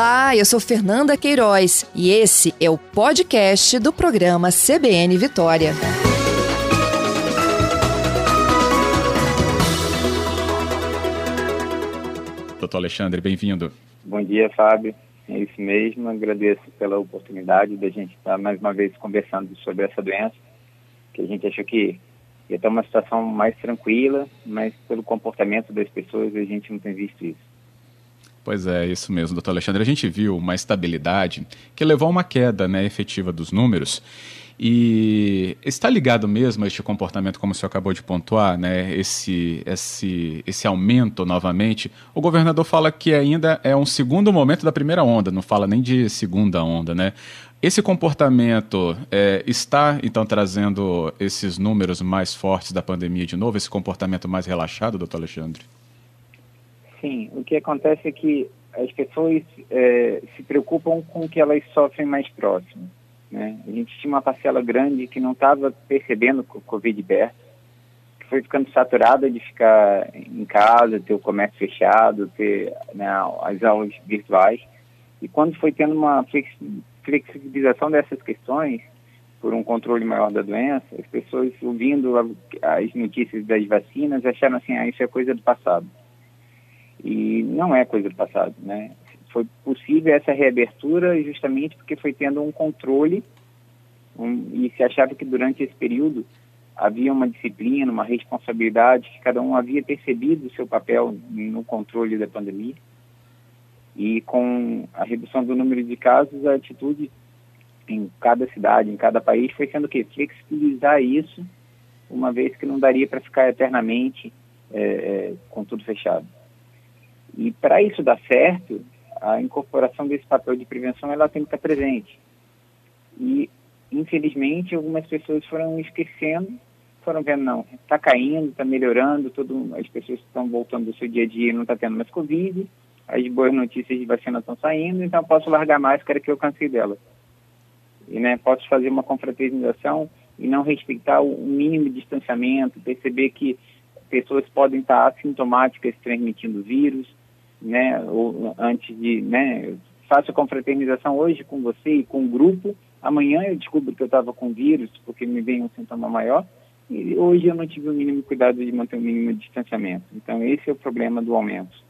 Olá, eu sou Fernanda Queiroz e esse é o podcast do programa CBN Vitória. Doutor Alexandre, bem-vindo. Bom dia, Fábio. É isso mesmo. Agradeço pela oportunidade da gente estar mais uma vez conversando sobre essa doença, que a gente achou que ia ter uma situação mais tranquila, mas pelo comportamento das pessoas a gente não tem visto isso. Pois é, isso mesmo, doutor Alexandre. A gente viu uma estabilidade que levou a uma queda né, efetiva dos números. E está ligado mesmo a este comportamento, como o senhor acabou de pontuar, né? esse, esse, esse aumento novamente. O governador fala que ainda é um segundo momento da primeira onda, não fala nem de segunda onda. Né? Esse comportamento é, está, então, trazendo esses números mais fortes da pandemia de novo, esse comportamento mais relaxado, doutor Alexandre? Sim, o que acontece é que as pessoas é, se preocupam com o que elas sofrem mais próximo. Né? A gente tinha uma parcela grande que não estava percebendo o Covid perto, que foi ficando saturada de ficar em casa, ter o comércio fechado, ter né, as aulas virtuais. E quando foi tendo uma flexibilização dessas questões, por um controle maior da doença, as pessoas ouvindo as notícias das vacinas acharam assim, ah, isso é coisa do passado e não é coisa do passado, né? Foi possível essa reabertura justamente porque foi tendo um controle um, e se achava que durante esse período havia uma disciplina, uma responsabilidade, que cada um havia percebido o seu papel no controle da pandemia. E com a redução do número de casos, a atitude em cada cidade, em cada país, foi sendo que flexibilizar isso, uma vez que não daria para ficar eternamente é, é, com tudo fechado. E para isso dar certo, a incorporação desse papel de prevenção ela tem que estar presente. E, infelizmente, algumas pessoas foram esquecendo, foram vendo, não, está caindo, está melhorando, todo, as pessoas estão voltando do seu dia a dia não está tendo mais Covid, as boas notícias de vacina estão saindo, então posso largar a máscara que eu cansei dela. E, né, posso fazer uma confraternização e não respeitar o mínimo de distanciamento, perceber que pessoas podem estar assintomáticas transmitindo vírus, né, antes de, né, faço a confraternização hoje com você e com o grupo, amanhã eu descubro que eu estava com vírus porque me vem um sintoma maior, e hoje eu não tive o mínimo cuidado de manter o mínimo distanciamento. Então esse é o problema do aumento.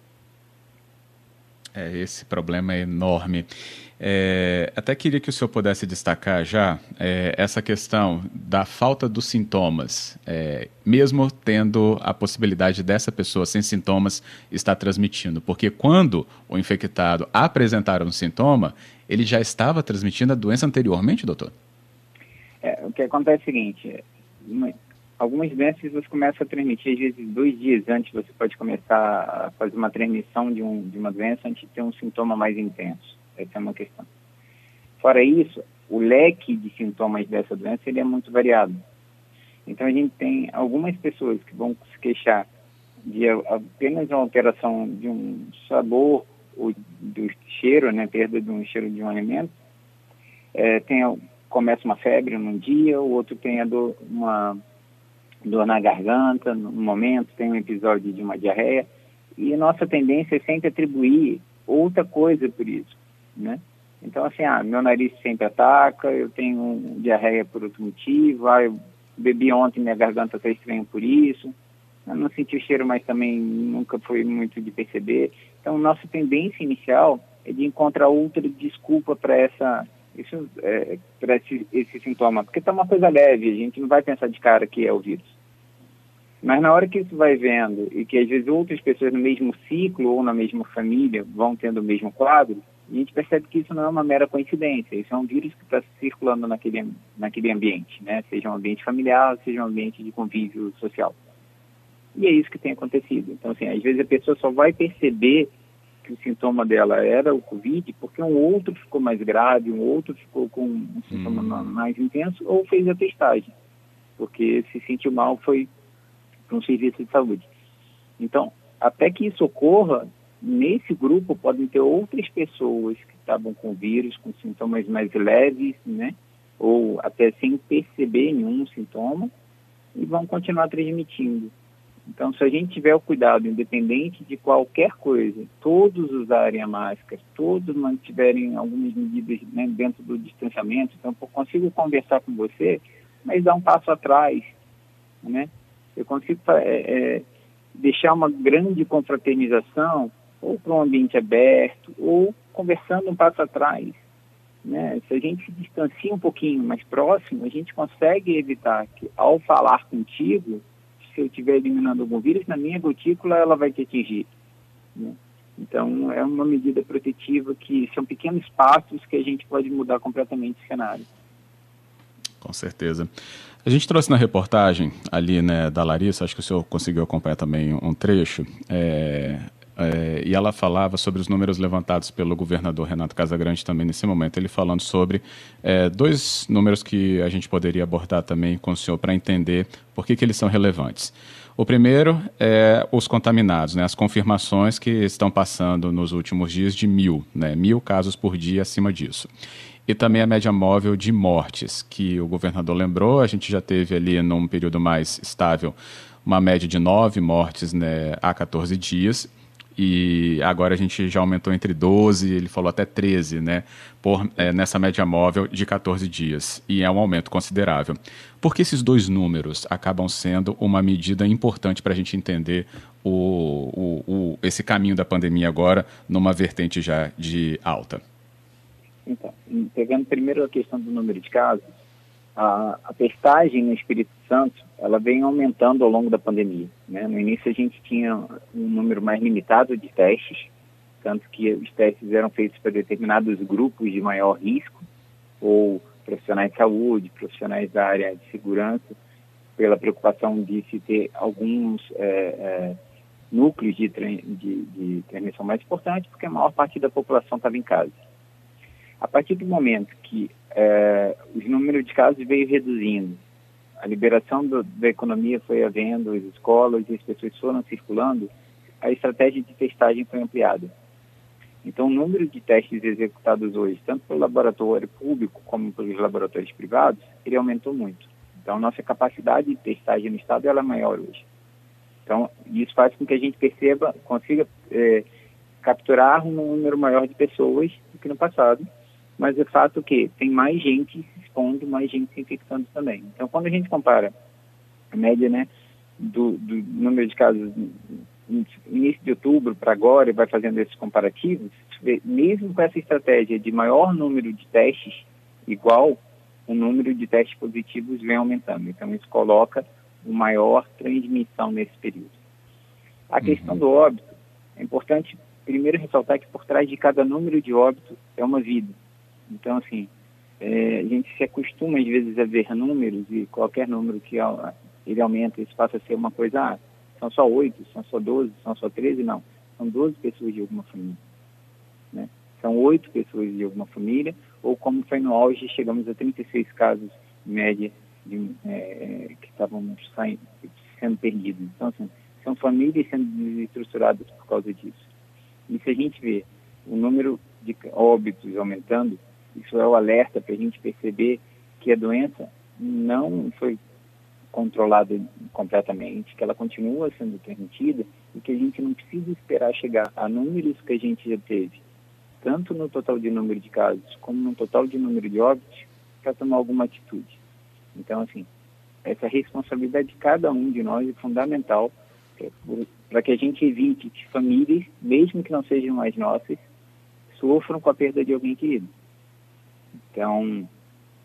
É, esse problema é enorme. É, até queria que o senhor pudesse destacar já é, essa questão da falta dos sintomas, é, mesmo tendo a possibilidade dessa pessoa sem sintomas estar transmitindo. Porque quando o infectado apresentar um sintoma, ele já estava transmitindo a doença anteriormente, doutor? É, o que acontece é o seguinte: algumas doenças você começa a transmitir, às vezes, dois dias antes você pode começar a fazer uma transmissão de, um, de uma doença antes de ter um sintoma mais intenso. Essa é uma questão. Fora isso, o leque de sintomas dessa doença ele é muito variado. Então, a gente tem algumas pessoas que vão se queixar de apenas uma alteração de um sabor ou do cheiro, né, perda de um cheiro de um alimento. É, tem, começa uma febre num dia, o outro tem dor, uma dor na garganta, no momento tem um episódio de uma diarreia, e nossa tendência é sempre atribuir outra coisa por isso, né? Então, assim, ah, meu nariz sempre ataca, eu tenho diarreia por outro motivo, ah, eu bebi ontem, minha garganta está estranha por isso, eu não senti o cheiro, mas também nunca foi muito de perceber. Então, nossa tendência inicial é de encontrar outra desculpa para essa isso é, para esse, esse sintoma, porque está uma coisa leve, a gente não vai pensar de cara que é o vírus. Mas na hora que isso vai vendo e que às vezes outras pessoas no mesmo ciclo ou na mesma família vão tendo o mesmo quadro, a gente percebe que isso não é uma mera coincidência, isso é um vírus que está circulando naquele, naquele ambiente, né? seja um ambiente familiar, seja um ambiente de convívio social. E é isso que tem acontecido. Então, assim, às vezes a pessoa só vai perceber que o sintoma dela era o Covid, porque um outro ficou mais grave, um outro ficou com um sintoma hum. mais intenso, ou fez a testagem, porque se sentiu mal foi para um serviço de saúde. Então, até que isso ocorra, nesse grupo podem ter outras pessoas que estavam com vírus, com sintomas mais leves, né? Ou até sem perceber nenhum sintoma, e vão continuar transmitindo. Então, se a gente tiver o cuidado, independente de qualquer coisa, todos usarem a máscara, todos mantiverem algumas medidas né, dentro do distanciamento, então eu consigo conversar com você, mas dar um passo atrás, né? Eu consigo é, é, deixar uma grande confraternização ou para um ambiente aberto ou conversando um passo atrás. Né? Se a gente se distancia um pouquinho mais próximo, a gente consegue evitar que, ao falar contigo, se eu estiver eliminando algum vírus, na minha gotícula ela vai te atingir. Né? Então, é uma medida protetiva que são pequenos passos que a gente pode mudar completamente o cenário. Com certeza. A gente trouxe na reportagem ali né, da Larissa, acho que o senhor conseguiu acompanhar também um trecho, é, é, e ela falava sobre os números levantados pelo governador Renato Casagrande também nesse momento, ele falando sobre é, dois números que a gente poderia abordar também com o senhor para entender por que, que eles são relevantes. O primeiro é os contaminados, né, as confirmações que estão passando nos últimos dias de mil, né, mil casos por dia acima disso e também a média móvel de mortes, que o governador lembrou, a gente já teve ali num período mais estável uma média de nove mortes né, a 14 dias, e agora a gente já aumentou entre 12, ele falou até 13, né, por, é, nessa média móvel de 14 dias, e é um aumento considerável. Por que esses dois números acabam sendo uma medida importante para a gente entender o, o, o, esse caminho da pandemia agora numa vertente já de alta? Então, pegando primeiro a questão do número de casos, a, a testagem no Espírito Santo, ela vem aumentando ao longo da pandemia. Né? No início a gente tinha um número mais limitado de testes, tanto que os testes eram feitos para determinados grupos de maior risco, ou profissionais de saúde, profissionais da área de segurança, pela preocupação de se ter alguns é, é, núcleos de, de, de transmissão mais importantes, porque a maior parte da população estava em casa. A partir do momento que é, os números de casos veio reduzindo, a liberação do, da economia foi havendo, as escolas e as pessoas foram circulando, a estratégia de testagem foi ampliada. Então, o número de testes executados hoje, tanto pelo laboratório público como pelos laboratórios privados, ele aumentou muito. Então, nossa capacidade de testagem no estado ela é maior hoje. Então, isso faz com que a gente perceba, consiga é, capturar um número maior de pessoas do que no passado mas é fato que tem mais gente se expondo, mais gente se infectando também. Então, quando a gente compara a média né, do, do número de casos no início de outubro para agora e vai fazendo esses comparativos, mesmo com essa estratégia de maior número de testes igual, o número de testes positivos vem aumentando. Então, isso coloca uma maior transmissão nesse período. A uhum. questão do óbito, é importante primeiro ressaltar que por trás de cada número de óbito é uma vida. Então, assim, é, a gente se acostuma às vezes a ver números e qualquer número que ele aumenta, isso passa a ser uma coisa, ah, são só oito, são só doze, são só treze, não. São doze pessoas de alguma família. Né? São oito pessoas de alguma família, ou como foi no auge, chegamos a 36 casos, em média, de, é, que estavam sendo perdidos. Então, assim, são famílias sendo desestruturadas por causa disso. E se a gente vê o número de óbitos aumentando, isso é o alerta para a gente perceber que a doença não foi controlada completamente, que ela continua sendo transmitida e que a gente não precisa esperar chegar a números que a gente já teve, tanto no total de número de casos como no total de número de óbitos, para tomar alguma atitude. Então, assim, essa responsabilidade de cada um de nós é fundamental para que a gente evite que famílias, mesmo que não sejam as nossas, sofram com a perda de alguém querido. Então,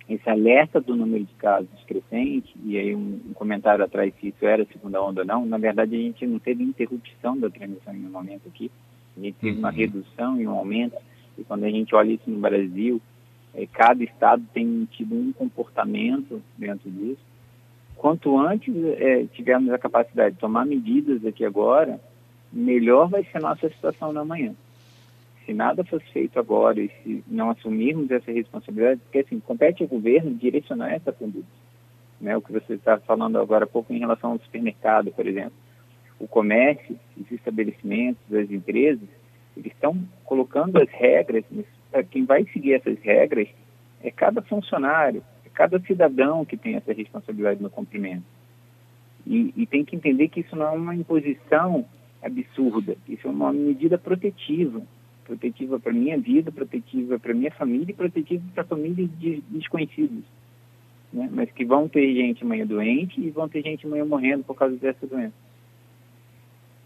esse alerta do número de casos crescente, e aí um, um, comentário atrás se isso era segunda onda ou não, na verdade a gente não teve interrupção da transmissão em um momento aqui, a gente teve uhum. uma redução e um aumento, e quando a gente olha isso no Brasil, é, cada estado tem tido um comportamento dentro disso. Quanto antes é, tivermos a capacidade de tomar medidas aqui agora, melhor vai ser a nossa situação na manhã se nada fosse feito agora e se não assumirmos essa responsabilidade, porque assim, compete ao governo direcionar essa conduta. Né? O que você está falando agora há pouco em relação ao supermercado, por exemplo. O comércio, os estabelecimentos, as empresas, eles estão colocando as regras, mas quem vai seguir essas regras é cada funcionário, é cada cidadão que tem essa responsabilidade no cumprimento. E, e tem que entender que isso não é uma imposição absurda, isso é uma medida protetiva protetiva para minha vida, protetiva para minha família e protetiva para famílias de desconhecidos, né? Mas que vão ter gente amanhã doente e vão ter gente amanhã morrendo por causa dessa doença.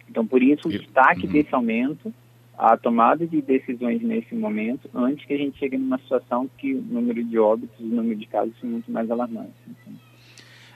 Então, por isso, o destaque uhum. desse aumento, a tomada de decisões nesse momento, antes que a gente chegue numa situação que o número de óbitos, o número de casos são muito mais alarmantes. Então,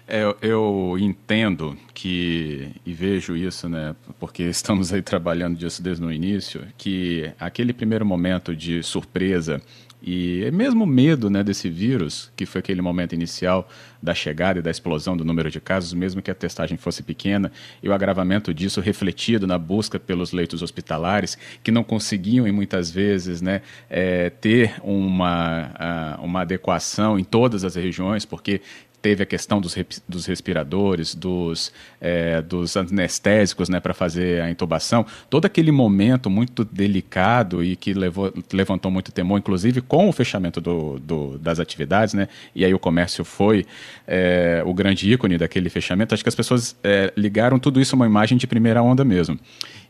é, eu entendo que, e vejo isso, né, porque estamos aí trabalhando disso desde o início, que aquele primeiro momento de surpresa e mesmo medo né, desse vírus, que foi aquele momento inicial da chegada e da explosão do número de casos, mesmo que a testagem fosse pequena, e o agravamento disso refletido na busca pelos leitos hospitalares, que não conseguiam, e muitas vezes, né, é, ter uma, uma adequação em todas as regiões, porque teve a questão dos, dos respiradores, dos, é, dos anestésicos né, para fazer a intubação, todo aquele momento muito delicado e que levou, levantou muito temor, inclusive com o fechamento do, do, das atividades, né, e aí o comércio foi é, o grande ícone daquele fechamento, acho que as pessoas é, ligaram tudo isso a uma imagem de primeira onda mesmo.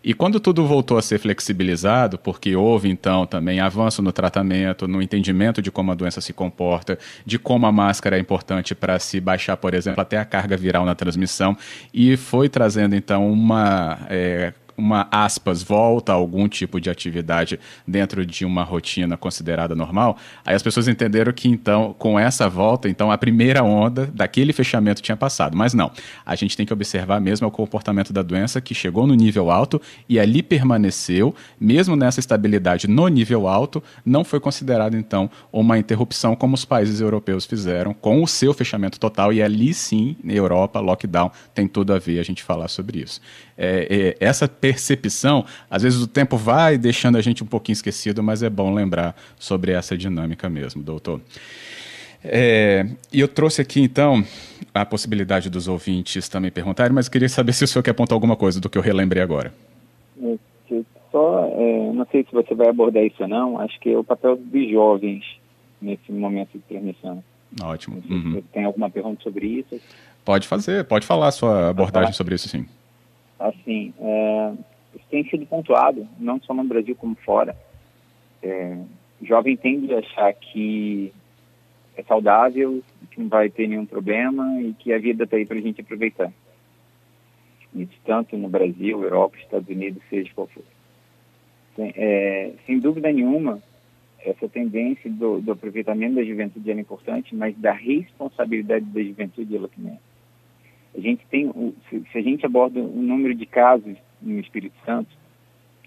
E quando tudo voltou a ser flexibilizado, porque houve então também avanço no tratamento, no entendimento de como a doença se comporta, de como a máscara é importante para se baixar, por exemplo, até a carga viral na transmissão, e foi trazendo então uma é, uma aspas, volta a algum tipo de atividade dentro de uma rotina considerada normal, aí as pessoas entenderam que então, com essa volta, então a primeira onda daquele fechamento tinha passado. Mas não, a gente tem que observar mesmo o comportamento da doença que chegou no nível alto e ali permaneceu, mesmo nessa estabilidade no nível alto, não foi considerado então uma interrupção como os países europeus fizeram com o seu fechamento total e ali sim, na Europa, lockdown tem tudo a ver a gente falar sobre isso. É, é, essa percepção, às vezes o tempo vai deixando a gente um pouquinho esquecido, mas é bom lembrar sobre essa dinâmica mesmo, doutor. É, e eu trouxe aqui então a possibilidade dos ouvintes também perguntarem, mas queria saber se o senhor quer apontar alguma coisa do que eu relembrei agora. Só, é, não sei se você vai abordar isso ou não, acho que é o papel dos jovens nesse momento de transmissão. Ótimo. Uhum. Tem alguma pergunta sobre isso? Pode fazer, pode falar a sua abordagem sobre isso sim assim, é, isso tem sido pontuado, não só no Brasil como fora. É, jovem tende a achar que é saudável, que não vai ter nenhum problema e que a vida está aí para a gente aproveitar. Isso tanto no Brasil, Europa, Estados Unidos, seja qual for. É, sem dúvida nenhuma, essa tendência do, do, aproveitamento da juventude é importante, mas da responsabilidade da juventude ela também é. A gente tem, se, a gente aborda o número de casos no Espírito Santo,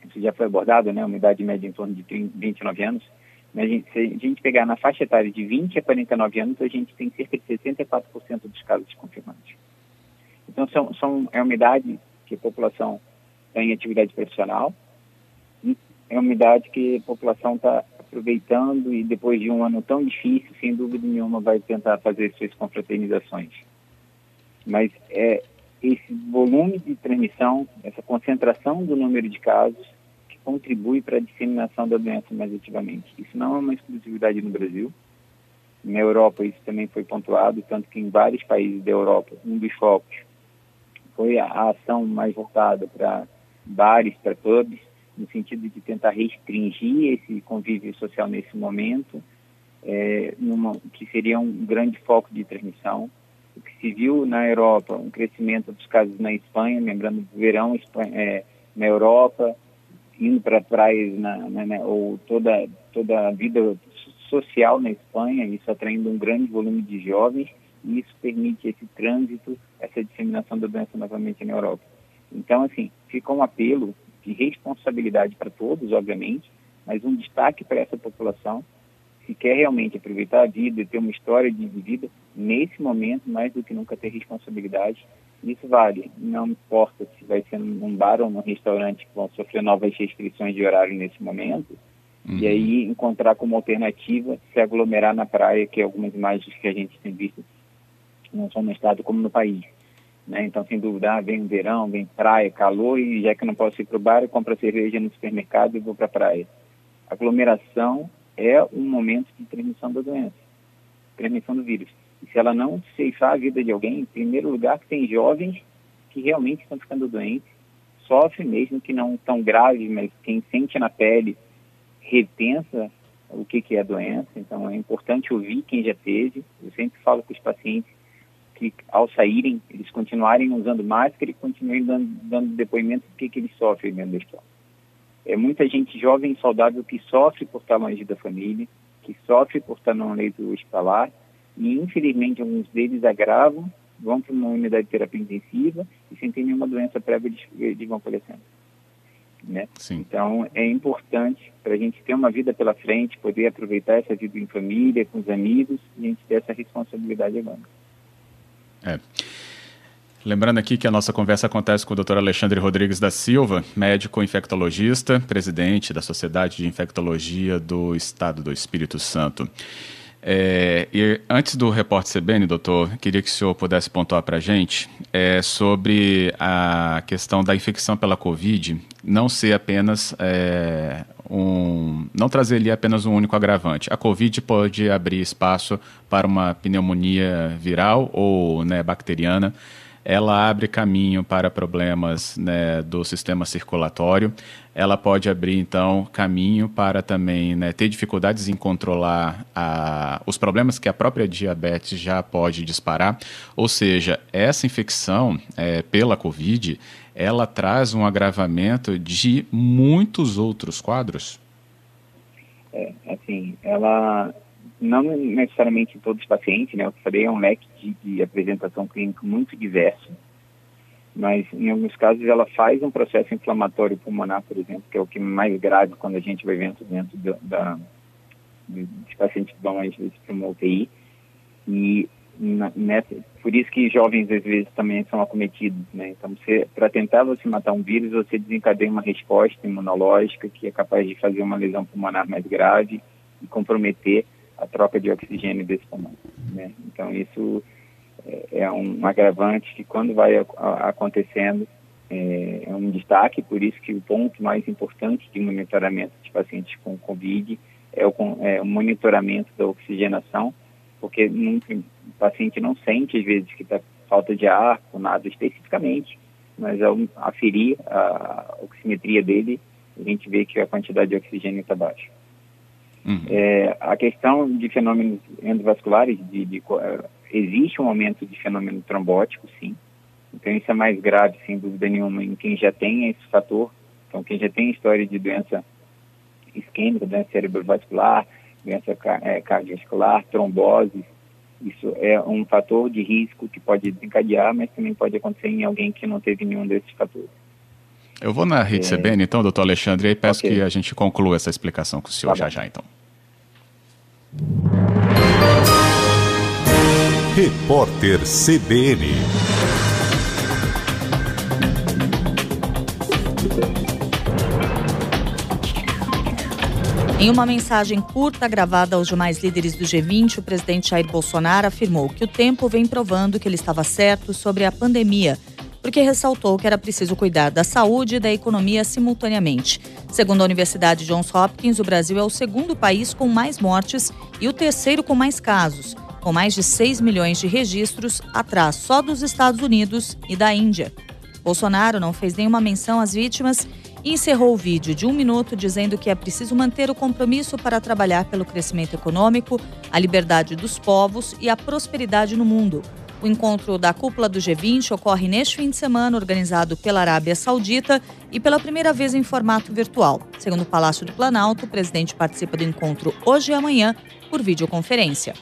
isso já foi abordado, né, uma idade média em torno de 30, 29 anos, mas a gente, se a gente pegar na faixa etária de 20 a 49 anos, a gente tem cerca de 64% dos casos confirmados. Então, são, são, é uma idade que a população está em atividade profissional, é uma idade que a população está aproveitando e depois de um ano tão difícil, sem dúvida nenhuma, vai tentar fazer suas confraternizações mas é esse volume de transmissão, essa concentração do número de casos que contribui para a disseminação da doença mais ativamente. Isso não é uma exclusividade no Brasil. Na Europa isso também foi pontuado, tanto que em vários países da Europa, um dos focos foi a ação mais voltada para bares, para pubs, no sentido de tentar restringir esse convívio social nesse momento, é, numa, que seria um grande foco de transmissão se viu na Europa, um crescimento dos casos na Espanha, lembrando do verão é, na Europa, indo para praias, na, na, na, ou toda, toda a vida social na Espanha, isso atraindo um grande volume de jovens, e isso permite esse trânsito, essa disseminação da doença novamente na Europa. Então, assim, fica um apelo de responsabilidade para todos, obviamente, mas um destaque para essa população se quer realmente aproveitar a vida e ter uma história de vida, nesse momento, mais do que nunca ter responsabilidade, isso vale. Não importa se vai ser num bar ou num restaurante que vão sofrer novas restrições de horário nesse momento, uhum. e aí encontrar como alternativa se aglomerar na praia, que é algumas imagens que a gente tem visto, não só no estado como no país. Né? Então, sem dúvida, ah, vem verão, vem praia, calor, e já que não posso ir para o bar, eu compro a cerveja no supermercado e vou para a praia. Aglomeração é um momento de transmissão da doença, transmissão do vírus. E se ela não ceifar a vida de alguém, em primeiro lugar, que tem jovens que realmente estão ficando doentes, sofrem mesmo que não tão grave, mas quem sente na pele repensa o que, que é a doença. Então é importante ouvir quem já teve. Eu sempre falo com os pacientes que ao saírem, eles continuarem usando máscara e continuem dando, dando depoimento do que, que eles sofrem dentro da escola. É muita gente jovem e saudável que sofre por estar longe da família, que sofre por estar num leito hospitalar e infelizmente alguns deles agravam, vão para uma unidade de terapia intensiva e sem ter nenhuma doença prévia de vão falecendo. Né? Então é importante para a gente ter uma vida pela frente, poder aproveitar essa vida em família, com os amigos e a gente ter essa responsabilidade agora. É. Lembrando aqui que a nossa conversa acontece com o Dr. Alexandre Rodrigues da Silva, médico infectologista, presidente da Sociedade de Infectologia do Estado do Espírito Santo. É, e antes do repórter CBN, doutor, queria que o senhor pudesse pontuar para a gente é, sobre a questão da infecção pela Covid não ser apenas é, um. não trazer ali apenas um único agravante. A Covid pode abrir espaço para uma pneumonia viral ou né, bacteriana ela abre caminho para problemas né, do sistema circulatório, ela pode abrir, então, caminho para também né, ter dificuldades em controlar a, os problemas que a própria diabetes já pode disparar. Ou seja, essa infecção é, pela Covid, ela traz um agravamento de muitos outros quadros? É, assim, ela não necessariamente em todos os pacientes, né? Eu falei, é um leque de, de apresentação clínica muito diverso, mas em alguns casos ela faz um processo inflamatório pulmonar, por exemplo, que é o que mais grave quando a gente vai vendo dentro da, dos pacientes vão às vezes para uma UTI e na, nessa, por isso que jovens às vezes também são acometidos, né? Então, para tentar você matar um vírus, você desencadeia uma resposta imunológica que é capaz de fazer uma lesão pulmonar mais grave e comprometer a troca de oxigênio desse pulmão. Né? Então, isso é, é um agravante que, quando vai acontecendo, é, é, um destaque, por isso que o ponto mais importante de monitoramento de pacientes com Covid é o, é o monitoramento da oxigenação, porque o paciente não sente, às vezes, que está falta de ar, ou nada especificamente, mas ao aferir a oximetria dele, a gente vê que a quantidade de oxigênio está baixa. Uhum. É, a questão de fenômenos endovasculares, de, de, uh, existe um aumento de fenômeno trombótico, sim. Então isso é mais grave, sem dúvida nenhuma, em quem já tem esse fator. Então quem já tem história de doença isquêmica, doença cerebrovascular, doença é, cardiovascular, trombose, isso é um fator de risco que pode desencadear, mas também pode acontecer em alguém que não teve nenhum desses fatores. Eu vou na rede é... CBN, então, doutor Alexandre, e peço okay. que a gente conclua essa explicação com o senhor tá já já, então. Repórter CBN. Em uma mensagem curta gravada aos demais líderes do G20, o presidente Jair Bolsonaro afirmou que o tempo vem provando que ele estava certo sobre a pandemia porque ressaltou que era preciso cuidar da saúde e da economia simultaneamente. Segundo a Universidade Johns Hopkins, o Brasil é o segundo país com mais mortes e o terceiro com mais casos, com mais de 6 milhões de registros, atrás só dos Estados Unidos e da Índia. Bolsonaro não fez nenhuma menção às vítimas e encerrou o vídeo de um minuto dizendo que é preciso manter o compromisso para trabalhar pelo crescimento econômico, a liberdade dos povos e a prosperidade no mundo. O encontro da cúpula do G20 ocorre neste fim de semana, organizado pela Arábia Saudita e pela primeira vez em formato virtual. Segundo o Palácio do Planalto, o presidente participa do encontro hoje e amanhã por videoconferência.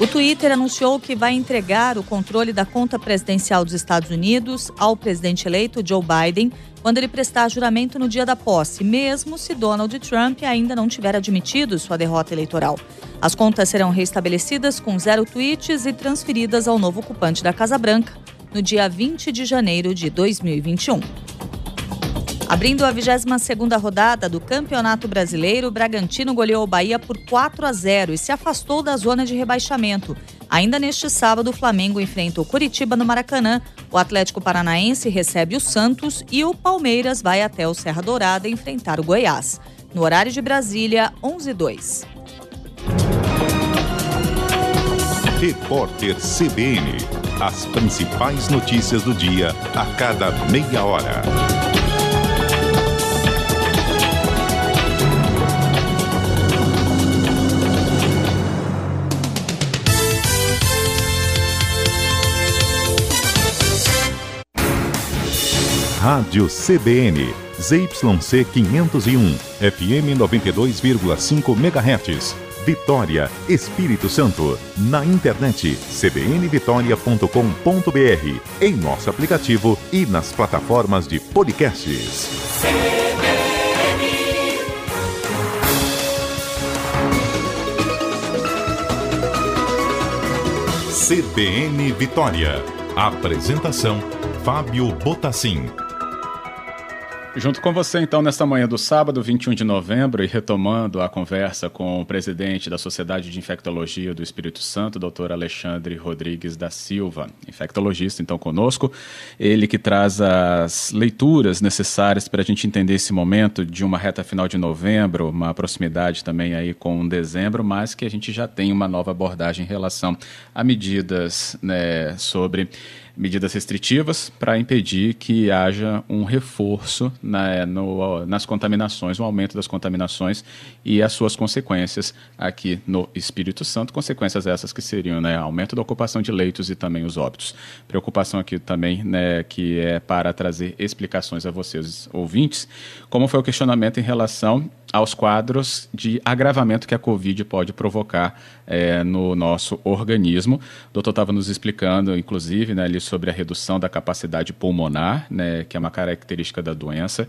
O Twitter anunciou que vai entregar o controle da conta presidencial dos Estados Unidos ao presidente eleito Joe Biden quando ele prestar juramento no dia da posse, mesmo se Donald Trump ainda não tiver admitido sua derrota eleitoral. As contas serão restabelecidas com zero tweets e transferidas ao novo ocupante da Casa Branca no dia 20 de janeiro de 2021. Abrindo a 22ª rodada do Campeonato Brasileiro, o Bragantino goleou o Bahia por 4 a 0 e se afastou da zona de rebaixamento. Ainda neste sábado, o Flamengo enfrenta o Curitiba no Maracanã, o Atlético Paranaense recebe o Santos e o Palmeiras vai até o Serra Dourada enfrentar o Goiás. No horário de Brasília, 11 2. Repórter CBN As principais notícias do dia a cada meia hora. Rádio CBN, ZYC 501, FM 92,5 MHz. Vitória, Espírito Santo. Na internet cbnvitoria.com.br, em nosso aplicativo e nas plataformas de podcasts. CBN Vitória. Apresentação Fábio Botassin. Junto com você, então, nesta manhã do sábado, 21 de novembro, e retomando a conversa com o presidente da Sociedade de Infectologia do Espírito Santo, doutor Alexandre Rodrigues da Silva, infectologista, então, conosco. Ele que traz as leituras necessárias para a gente entender esse momento de uma reta final de novembro, uma proximidade também aí com dezembro, mas que a gente já tem uma nova abordagem em relação a medidas né, sobre medidas restritivas para impedir que haja um reforço na, no, nas contaminações, um aumento das contaminações e as suas consequências aqui no Espírito Santo, consequências essas que seriam né, aumento da ocupação de leitos e também os óbitos. Preocupação aqui também né, que é para trazer explicações a vocês, ouvintes, como foi o questionamento em relação aos quadros de agravamento que a Covid pode provocar é, no nosso organismo. O doutor estava nos explicando, inclusive, né, ali sobre a redução da capacidade pulmonar, né, que é uma característica da doença,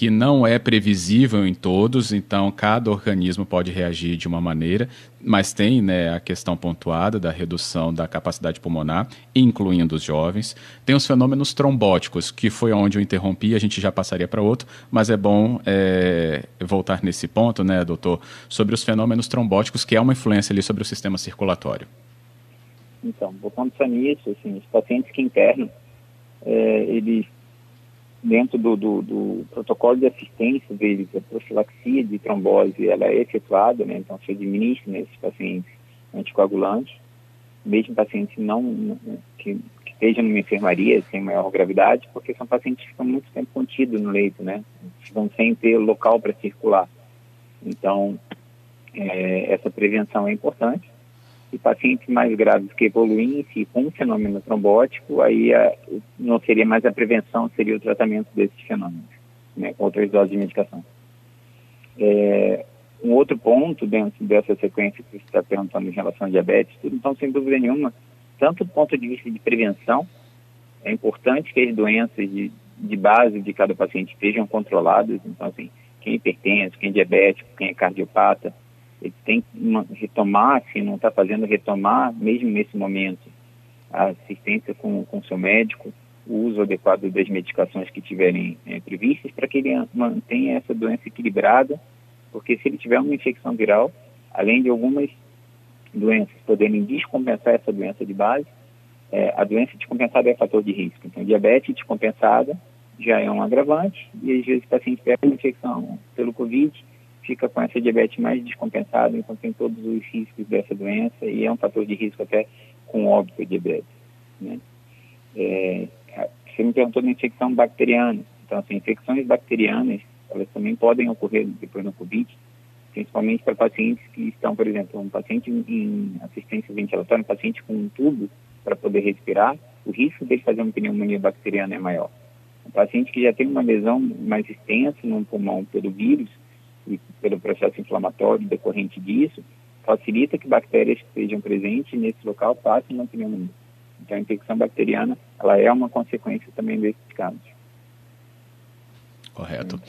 que não é previsível em todos, então cada organismo pode reagir de uma maneira, mas tem né, a questão pontuada da redução da capacidade pulmonar, incluindo os jovens. Tem os fenômenos trombóticos, que foi onde eu interrompi, a gente já passaria para outro, mas é bom é, voltar nesse ponto, né, doutor, sobre os fenômenos trombóticos, que é uma influência ali sobre o sistema circulatório. Então, voltando só nisso, assim, os pacientes que internam, é, eles dentro do, do, do, protocolo de assistência deles, a profilaxia de trombose, ela é efetuada, né? então se administra nesses pacientes anticoagulantes, mesmo pacientes não que, que estejam numa enfermaria sem maior gravidade, porque são pacientes que ficam muito tempo contidos no leito, né? Ficam sem ter local para circular. Então, é, essa prevenção é importante e pacientes mais graves que evoluem se com um fenômeno trombótico, aí a, não seria mais a prevenção, seria o tratamento desses fenômenos, né, com outras doses de medicação. É, um outro ponto dentro dessa sequência que você está perguntando em relação ao diabetes, então, sem dúvida nenhuma, tanto do ponto de vista de prevenção, é importante que as doenças de, de base de cada paciente estejam controladas, então, assim, quem é hipertenso, quem é diabético, quem é cardiopata, ele tem que retomar, se não está fazendo retomar, mesmo nesse momento, a assistência com o seu médico, o uso adequado das medicações que tiverem é, previstas, para que ele mantenha essa doença equilibrada, porque se ele tiver uma infecção viral, além de algumas doenças poderem descompensar essa doença de base, é, a doença descompensada é fator de risco. Então, diabetes descompensada já é um agravante, e às vezes o paciente pega uma infecção pelo Covid, fica com essa diabetes mais descompensada, então tem todos os riscos dessa doença e é um fator de risco até com óbito diabetes. Né? É, você me perguntou da infecção bacteriana. Então, assim, infecções bacterianas, elas também podem ocorrer depois do Covid, principalmente para pacientes que estão, por exemplo, um paciente em assistência ventilatória, um paciente com um tubo para poder respirar, o risco de fazer uma pneumonia bacteriana é maior. Um paciente que já tem uma lesão mais extensa no pulmão pelo vírus, e pelo processo inflamatório decorrente disso, facilita que bactérias que estejam presentes nesse local passem na pneumonia. Então, a infecção bacteriana, ela é uma consequência também desses casos. Correto.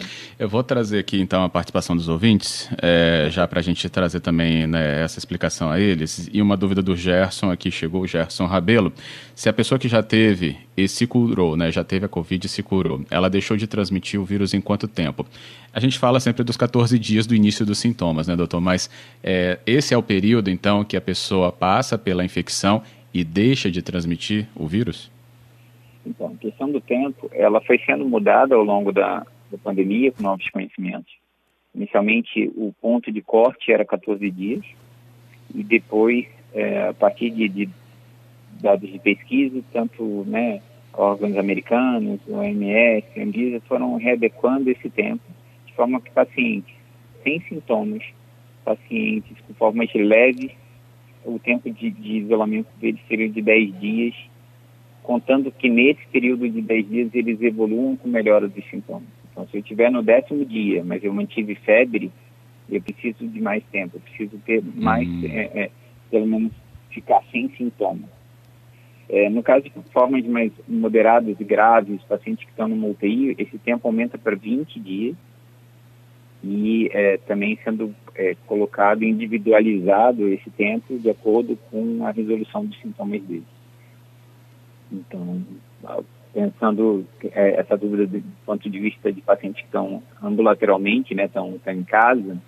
Eu vou trazer aqui então a participação dos ouvintes, é, já para a gente trazer também né, essa explicação a eles. E uma dúvida do Gerson aqui chegou, o Gerson Rabelo. Se a pessoa que já teve e se curou, né, já teve a Covid e se curou, ela deixou de transmitir o vírus em quanto tempo? A gente fala sempre dos 14 dias do início dos sintomas, né, doutor? Mas é, esse é o período então que a pessoa passa pela infecção e deixa de transmitir o vírus? Então, a questão do tempo, ela foi sendo mudada ao longo da, da pandemia com novos conhecimentos. Inicialmente, o ponto de corte era 14 dias e depois, é, a partir de, de dados de pesquisa, tanto né, órgãos americanos, OMS, Anvisa, foram readequando esse tempo, de forma que pacientes sem sintomas, pacientes com formas leves, o tempo de, de isolamento deles seria de 10 dias, contando que nesse período de 10 dias eles evoluam com melhora dos sintomas. Então, se eu estiver no décimo dia, mas eu mantive febre, eu preciso de mais tempo, eu preciso ter mais, hum. é, é, pelo menos, ficar sem sintomas. É, no caso de formas mais moderadas e graves, pacientes que estão no UTI, esse tempo aumenta para 20 dias e é, também sendo é, colocado, individualizado esse tempo de acordo com a resolução dos sintomas deles. Então, pensando é, essa dúvida do ponto de vista de pacientes que estão ambulatorialmente, né, estão, estão em casa,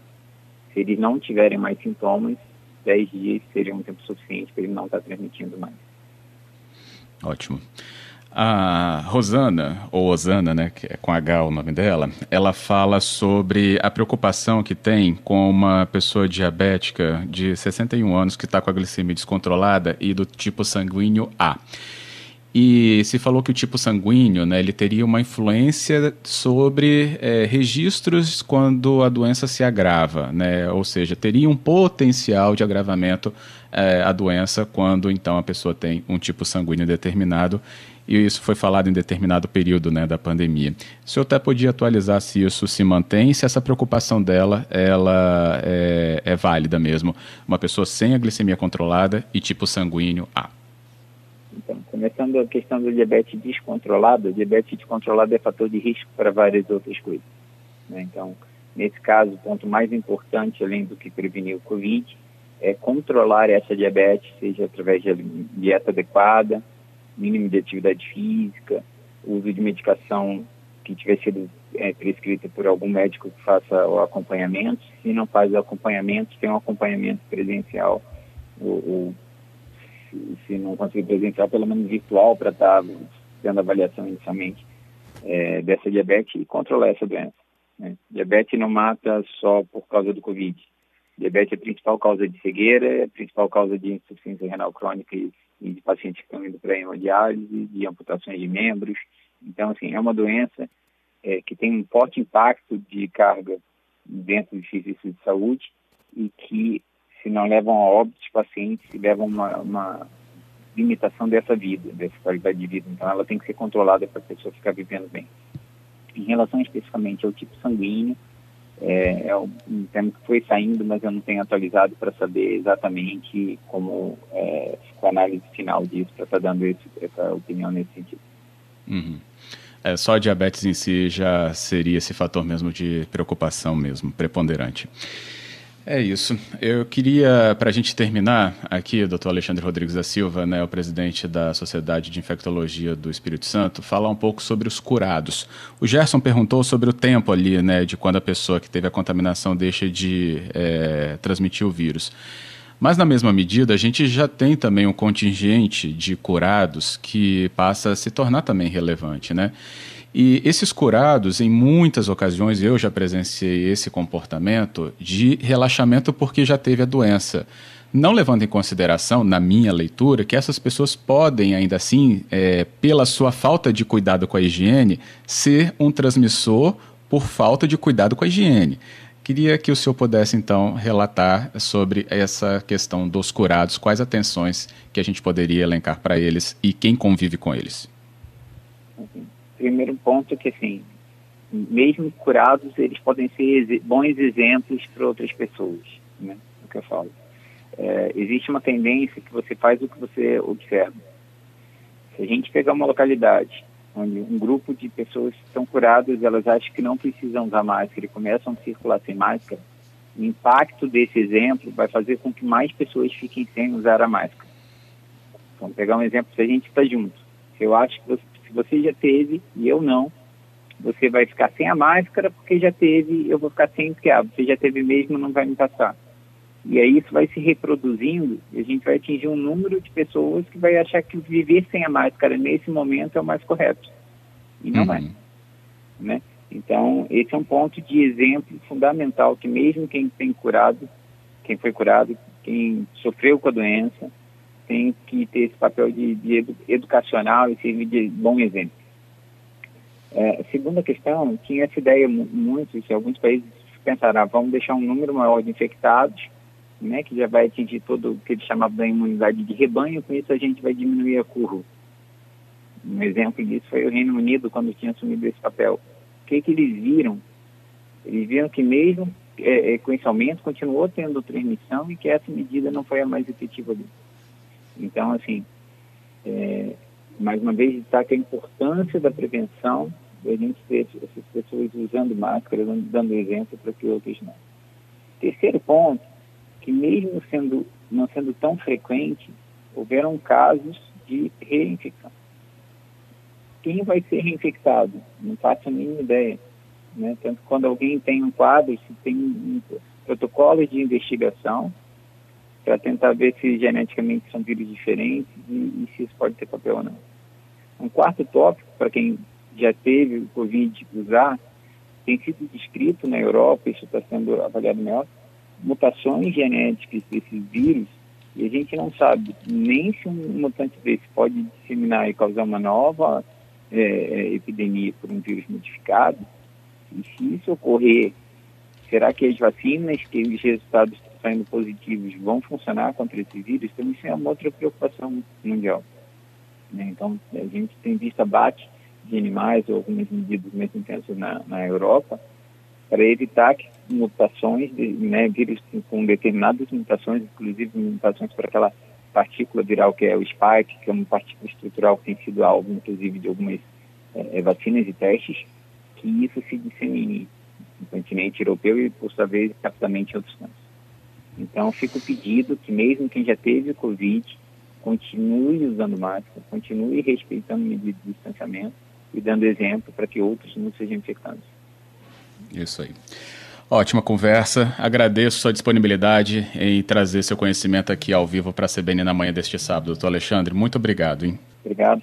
se eles não tiverem mais sintomas, 10 dias seria um tempo suficiente para ele não estar transmitindo mais. Ótimo. A Rosana, ou Osana, né, que é com H o nome dela, ela fala sobre a preocupação que tem com uma pessoa diabética de 61 anos que está com a glicemia descontrolada e do tipo sanguíneo A. E se falou que o tipo sanguíneo, né, ele teria uma influência sobre é, registros quando a doença se agrava, né, ou seja, teria um potencial de agravamento é, a doença quando então a pessoa tem um tipo sanguíneo determinado. E isso foi falado em determinado período né, da pandemia. O senhor até podia atualizar se isso se mantém, se essa preocupação dela ela é, é válida mesmo. Uma pessoa sem a glicemia controlada e tipo sanguíneo A. Então, começando a questão do diabetes descontrolado, o diabetes descontrolado é fator de risco para várias outras coisas. Né? Então, nesse caso, o ponto mais importante, além do que prevenir o Covid, é controlar essa diabetes, seja através de dieta adequada, mínimo de atividade física, uso de medicação que tiver sido é, prescrita por algum médico que faça o acompanhamento. Se não faz o acompanhamento, tem um acompanhamento presencial se não conseguir presencial, pelo menos virtual, para estar tá tendo avaliação inicialmente é, dessa diabetes e controlar essa doença. Né? Diabetes não mata só por causa do Covid. Diabetes é a principal causa de cegueira, é a principal causa de insuficiência renal crônica e, e de pacientes que estão indo para hemodiálise, de amputações de membros. Então, assim, é uma doença é, que tem um forte impacto de carga dentro do serviço de saúde e que se não levam a óbito pacientes, se levam uma, uma limitação dessa vida, dessa qualidade de vida. Então, ela tem que ser controlada para a pessoa ficar vivendo bem. Em relação especificamente ao tipo sanguíneo, é, é um tema que foi saindo, mas eu não tenho atualizado para saber exatamente como é, ficou a análise final disso, para estar tá dando esse, essa opinião nesse sentido. Uhum. É, só a diabetes em si já seria esse fator mesmo de preocupação mesmo, preponderante. É isso. Eu queria, para a gente terminar aqui, doutor Alexandre Rodrigues da Silva, né, o presidente da Sociedade de Infectologia do Espírito Santo, falar um pouco sobre os curados. O Gerson perguntou sobre o tempo ali, né, de quando a pessoa que teve a contaminação deixa de é, transmitir o vírus. Mas, na mesma medida, a gente já tem também um contingente de curados que passa a se tornar também relevante, né? E esses curados, em muitas ocasiões, eu já presenciei esse comportamento de relaxamento porque já teve a doença. Não levando em consideração, na minha leitura, que essas pessoas podem, ainda assim, é, pela sua falta de cuidado com a higiene, ser um transmissor por falta de cuidado com a higiene. Queria que o senhor pudesse, então, relatar sobre essa questão dos curados, quais atenções que a gente poderia elencar para eles e quem convive com eles. Uhum primeiro ponto é que, assim, mesmo curados, eles podem ser bons exemplos para outras pessoas, né? O que eu falo. É, existe uma tendência que você faz o que você observa. Se a gente pegar uma localidade onde um grupo de pessoas estão curadas, elas acham que não precisam usar máscara e começam a circular sem máscara, o impacto desse exemplo vai fazer com que mais pessoas fiquem sem usar a máscara. Vamos pegar um exemplo, se a gente está junto. Se eu acho que você você já teve e eu não, você vai ficar sem a máscara porque já teve, eu vou ficar sem porque ah, você já teve mesmo, não vai me passar. E aí isso vai se reproduzindo e a gente vai atingir um número de pessoas que vai achar que viver sem a máscara nesse momento é o mais correto. E não é. uhum. é. Né? Então, esse é um ponto de exemplo fundamental que mesmo quem tem curado, quem foi curado, quem sofreu com a doença, tem que ter esse papel de, de educacional e servir de bom exemplo. É, segunda questão, tinha essa ideia muito, que alguns países pensaram, ah, vamos deixar um número maior de infectados, né, que já vai atingir todo o que eles chamavam da imunidade de rebanho, com isso a gente vai diminuir a curva. Um exemplo disso foi o Reino Unido, quando tinha assumido esse papel. O que, que eles viram? Eles viram que mesmo é, é, com esse aumento, continuou tendo transmissão e que essa medida não foi a mais efetiva ali. Então, assim, é, mais uma vez destaca a importância da prevenção a gente ter essas pessoas usando máscara, dando exemplo para que outros não. Terceiro ponto, que mesmo sendo não sendo tão frequente, houveram casos de reinfecção. Quem vai ser reinfectado? Não faço a mínima ideia. Né? Tanto quando alguém tem um quadro, se tem um protocolo de investigação para tentar ver se geneticamente são vírus diferentes e, e se isso pode ter papel ou não. Um quarto tópico, para quem já teve o Covid usar, tem sido descrito na Europa, isso está sendo avaliado melhor, mutações genéticas desses vírus, e a gente não sabe nem se um mutante desse pode disseminar e causar uma nova é, é epidemia por um vírus modificado. E se isso ocorrer, será que as vacinas, que os resultados saindo positivos, vão funcionar contra esse vírus? Então, isso é uma outra preocupação mundial. Né? Então, a gente tem visto abate de animais ou algumas medidas mais intensas na, na Europa para evitar que mutações, de, né, vírus com determinadas mutações, inclusive mutações para aquela partícula viral que é o spike, que é uma partícula estrutural que tem sido alvo, inclusive, de algumas é, vacinas e testes, que isso se dissemine no continente europeu e, por sua vez, rapidamente em outros cantos. Então, fica o pedido que mesmo quem já teve Covid, continue usando máscara, continue respeitando medidas de distanciamento, e dando exemplo para que outros não sejam infectados. Isso aí. Ótima conversa. Agradeço sua disponibilidade em trazer seu conhecimento aqui ao vivo para a CBN na manhã deste sábado. Doutor Alexandre, muito obrigado. Hein? Obrigado.